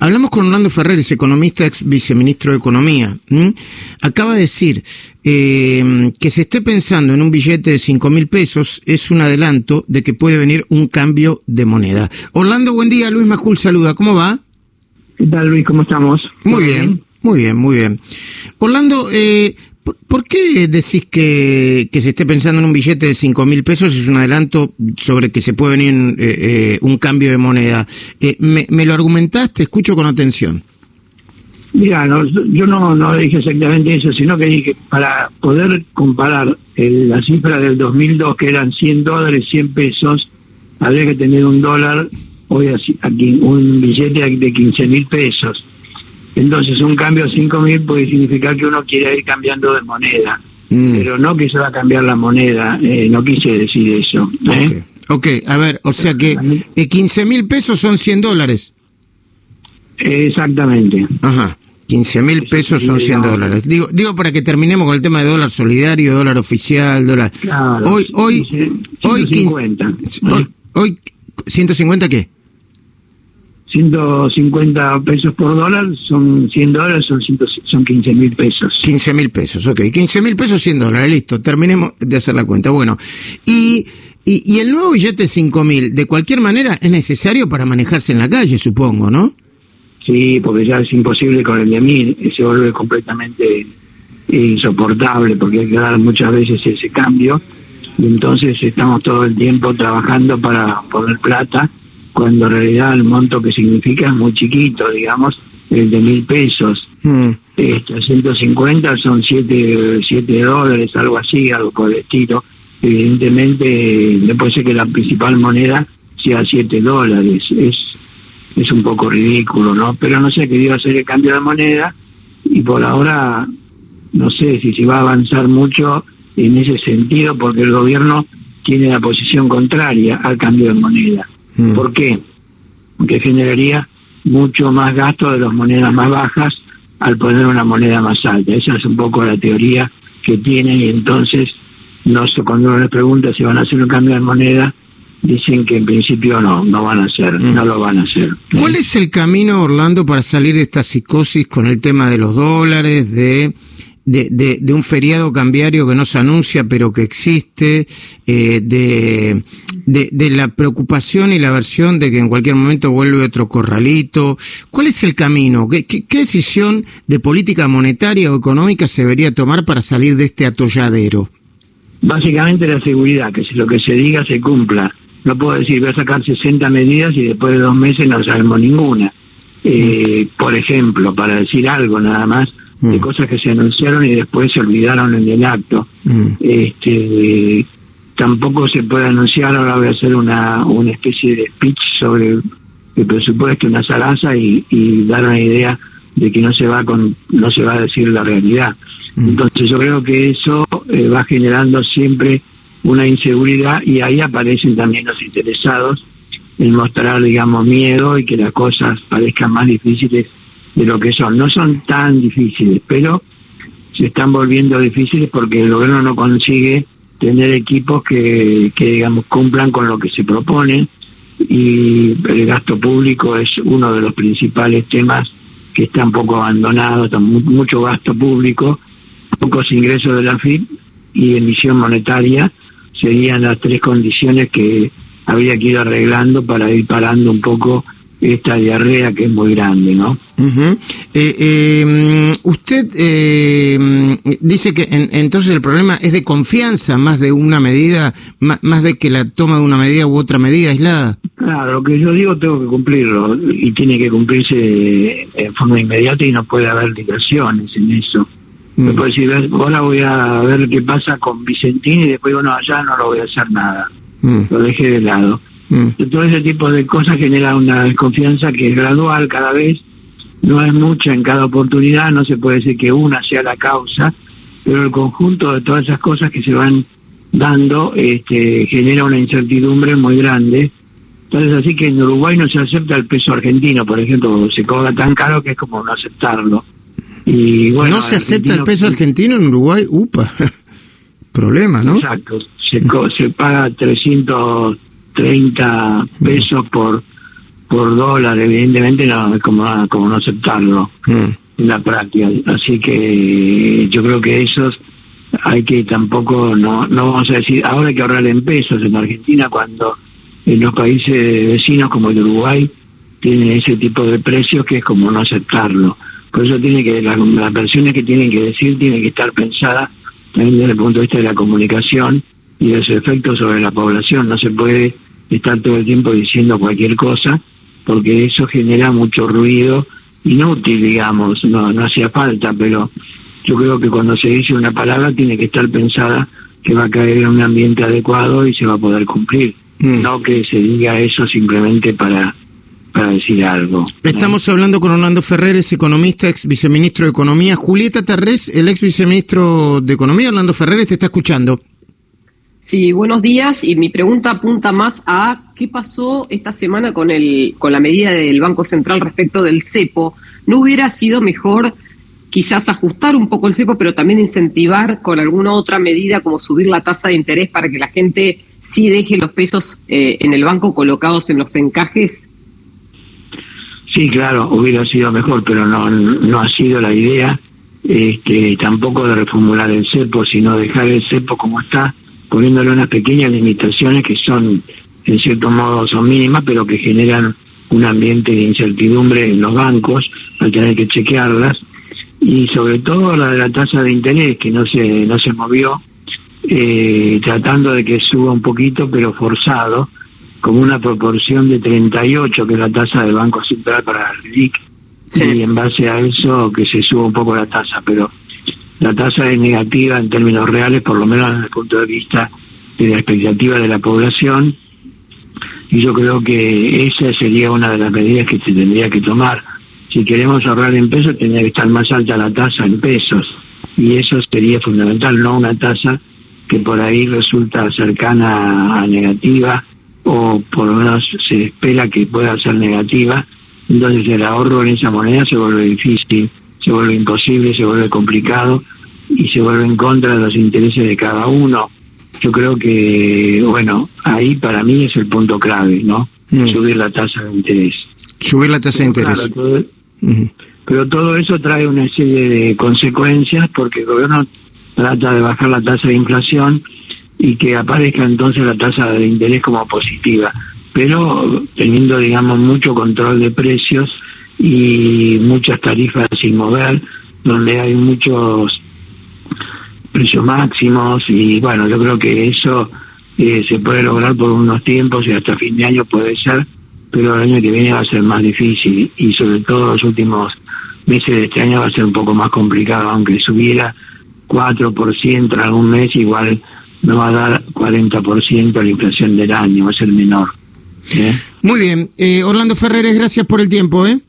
Hablamos con Orlando Ferreres, economista, ex viceministro de Economía. Acaba de decir eh, que se esté pensando en un billete de cinco mil pesos es un adelanto de que puede venir un cambio de moneda. Orlando, buen día. Luis Majul saluda. ¿Cómo va? ¿Qué tal, Luis? ¿Cómo estamos? Muy bien, muy bien, muy bien. Orlando, eh, ¿Por, qué decís que, que, se esté pensando en un billete de cinco mil pesos? Es un adelanto sobre que se puede venir eh, eh, un cambio de moneda. Eh, me, me, lo argumentaste, escucho con atención. Mira, yo no, no dije exactamente eso, sino que dije para poder comparar la cifra del 2002, que eran 100 dólares, 100 pesos, habría que tener un dólar, hoy aquí, un billete de 15 mil pesos entonces, un cambio a 5 mil puede significar que uno quiere ir cambiando de moneda, mm. pero no que se va a cambiar la moneda. Eh, no quise decir eso. ¿eh? Ok, a ver, o sea que 15 mil pesos son 100 dólares. Exactamente. Ajá. 15 mil pesos son 100 dólares. Digo, digo para que terminemos con el tema de dólar solidario, dólar oficial, dólar. Claro, hoy, hoy, 150. hoy, hoy, 150 qué? 150 pesos por dólar son 100 dólares, son, son 15 mil pesos. 15 mil pesos, ok. 15 mil pesos, 100 dólares, listo. Terminemos de hacer la cuenta. Bueno, y, y, el nuevo billete 5 mil, de cualquier manera, es necesario para manejarse en la calle, supongo, ¿no? Sí, porque ya es imposible con el de mil, se vuelve completamente insoportable porque hay que dar muchas veces ese cambio y entonces estamos todo el tiempo trabajando para poner plata cuando en realidad el monto que significa es muy chiquito, digamos, el de mil pesos. Mm. Este, 150 son 7 siete, dólares, algo así, algo por el estilo. Evidentemente, no puede ser que la principal moneda sea 7 dólares. Es, es un poco ridículo, ¿no? Pero no sé qué iba a hacer el cambio de moneda y por ahora no sé si se va a avanzar mucho en ese sentido porque el gobierno tiene la posición contraria al cambio de moneda. Mm. ¿Por qué? Porque generaría mucho más gasto de las monedas más bajas al poner una moneda más alta. Esa es un poco la teoría que tienen y entonces no cuando uno les pregunta si van a hacer un cambio de moneda, dicen que en principio no, no van a hacer, mm. no lo van a hacer. ¿Cuál es el camino, Orlando, para salir de esta psicosis con el tema de los dólares, de de, de, un feriado cambiario que no se anuncia pero que existe, eh, de, de, la preocupación y la aversión de que en cualquier momento vuelve otro corralito. ¿Cuál es el camino? ¿Qué, qué, decisión de política monetaria o económica se debería tomar para salir de este atolladero? Básicamente la seguridad, que si lo que se diga se cumpla. No puedo decir, voy a sacar 60 medidas y después de dos meses no sabemos ninguna. Eh, por ejemplo, para decir algo nada más, de mm. cosas que se anunciaron y después se olvidaron en el acto. Mm. Este, tampoco se puede anunciar, ahora voy a hacer una, una especie de speech sobre el presupuesto, una zaraza y, y dar una idea de que no se va con no se va a decir la realidad. Mm. Entonces yo creo que eso eh, va generando siempre una inseguridad y ahí aparecen también los interesados en mostrar, digamos, miedo y que las cosas parezcan más difíciles de lo que son. No son tan difíciles, pero se están volviendo difíciles porque el gobierno no consigue tener equipos que, que digamos, cumplan con lo que se propone y el gasto público es uno de los principales temas que está un poco abandonado, está mucho gasto público, pocos ingresos de la FIP y emisión monetaria serían las tres condiciones que habría que ir arreglando para ir parando un poco esta diarrea que es muy grande, ¿no? Eh, em, usted eh, dice que entonces el problema es de confianza más de una medida, más, de que la toma de una medida u otra medida aislada. Claro, lo que yo digo tengo que cumplirlo y tiene que cumplirse en forma inmediata y no puede haber dilaciones en eso. No mm. puede decir, ahora voy a ver qué pasa con Vicentín y después, bueno, allá no lo voy a hacer nada. Mm. Lo dejé de lado. Mm. Todo ese tipo de cosas genera una desconfianza que es gradual cada vez, no es mucha en cada oportunidad, no se puede decir que una sea la causa, pero el conjunto de todas esas cosas que se van dando este, genera una incertidumbre muy grande. Entonces así que en Uruguay no se acepta el peso argentino, por ejemplo, se cobra tan caro que es como no aceptarlo. Y bueno, no se acepta el peso argentino en Uruguay, upa, problema, ¿no? Exacto, se, se paga 300 30 pesos por por dólar, evidentemente no es como, como no aceptarlo mm. en la práctica. Así que yo creo que esos hay que tampoco, no, no vamos a decir, ahora hay que ahorrar en pesos en Argentina cuando en los países vecinos como el Uruguay tienen ese tipo de precios que es como no aceptarlo. Por eso tiene que las, las versiones que tienen que decir tienen que estar pensadas también desde el punto de vista de la comunicación y de su efectos sobre la población. No se puede estar todo el tiempo diciendo cualquier cosa porque eso genera mucho ruido inútil, digamos, no, no hacía falta, pero yo creo que cuando se dice una palabra tiene que estar pensada que va a caer en un ambiente adecuado y se va a poder cumplir, mm. no que se diga eso simplemente para para decir algo. Estamos hablando con Orlando Ferreres, economista, ex viceministro de Economía. Julieta Terrés, el ex viceministro de Economía, Orlando Ferreres, te está escuchando. Sí, buenos días. Y mi pregunta apunta más a qué pasó esta semana con, el, con la medida del Banco Central respecto del cepo. ¿No hubiera sido mejor quizás ajustar un poco el cepo, pero también incentivar con alguna otra medida como subir la tasa de interés para que la gente sí deje los pesos eh, en el banco colocados en los encajes? Sí, claro, hubiera sido mejor, pero no, no ha sido la idea este, tampoco de reformular el cepo, sino dejar el cepo como está poniéndole unas pequeñas limitaciones que son, en cierto modo, son mínimas, pero que generan un ambiente de incertidumbre en los bancos al tener que chequearlas. Y sobre todo la de la tasa de interés que no se no se movió eh, tratando de que suba un poquito pero forzado como una proporción de 38 que es la tasa del Banco Central para el RIC y en base a eso que se suba un poco la tasa pero la tasa es negativa en términos reales, por lo menos desde el punto de vista de la expectativa de la población, y yo creo que esa sería una de las medidas que se tendría que tomar. Si queremos ahorrar en pesos, tendría que estar más alta la tasa en pesos, y eso sería fundamental, no una tasa que por ahí resulta cercana a negativa, o por lo menos se espera que pueda ser negativa, entonces el ahorro en esa moneda se vuelve difícil se vuelve imposible, se vuelve complicado y se vuelve en contra de los intereses de cada uno. Yo creo que, bueno, ahí para mí es el punto clave, ¿no? Mm. Subir la tasa de interés. Subir la tasa de interés. Pero todo eso trae una serie de consecuencias porque el gobierno trata de bajar la tasa de inflación y que aparezca entonces la tasa de interés como positiva, pero teniendo, digamos, mucho control de precios y muchas tarifas sin mover, donde hay muchos precios máximos y bueno, yo creo que eso eh, se puede lograr por unos tiempos y hasta fin de año puede ser, pero el año que viene va a ser más difícil y sobre todo los últimos meses de este año va a ser un poco más complicado, aunque subiera 4% en algún mes, igual no va a dar 40% la inflación del año, va a ser menor. Muy bien, eh, Orlando Ferreres, gracias por el tiempo. ¿eh?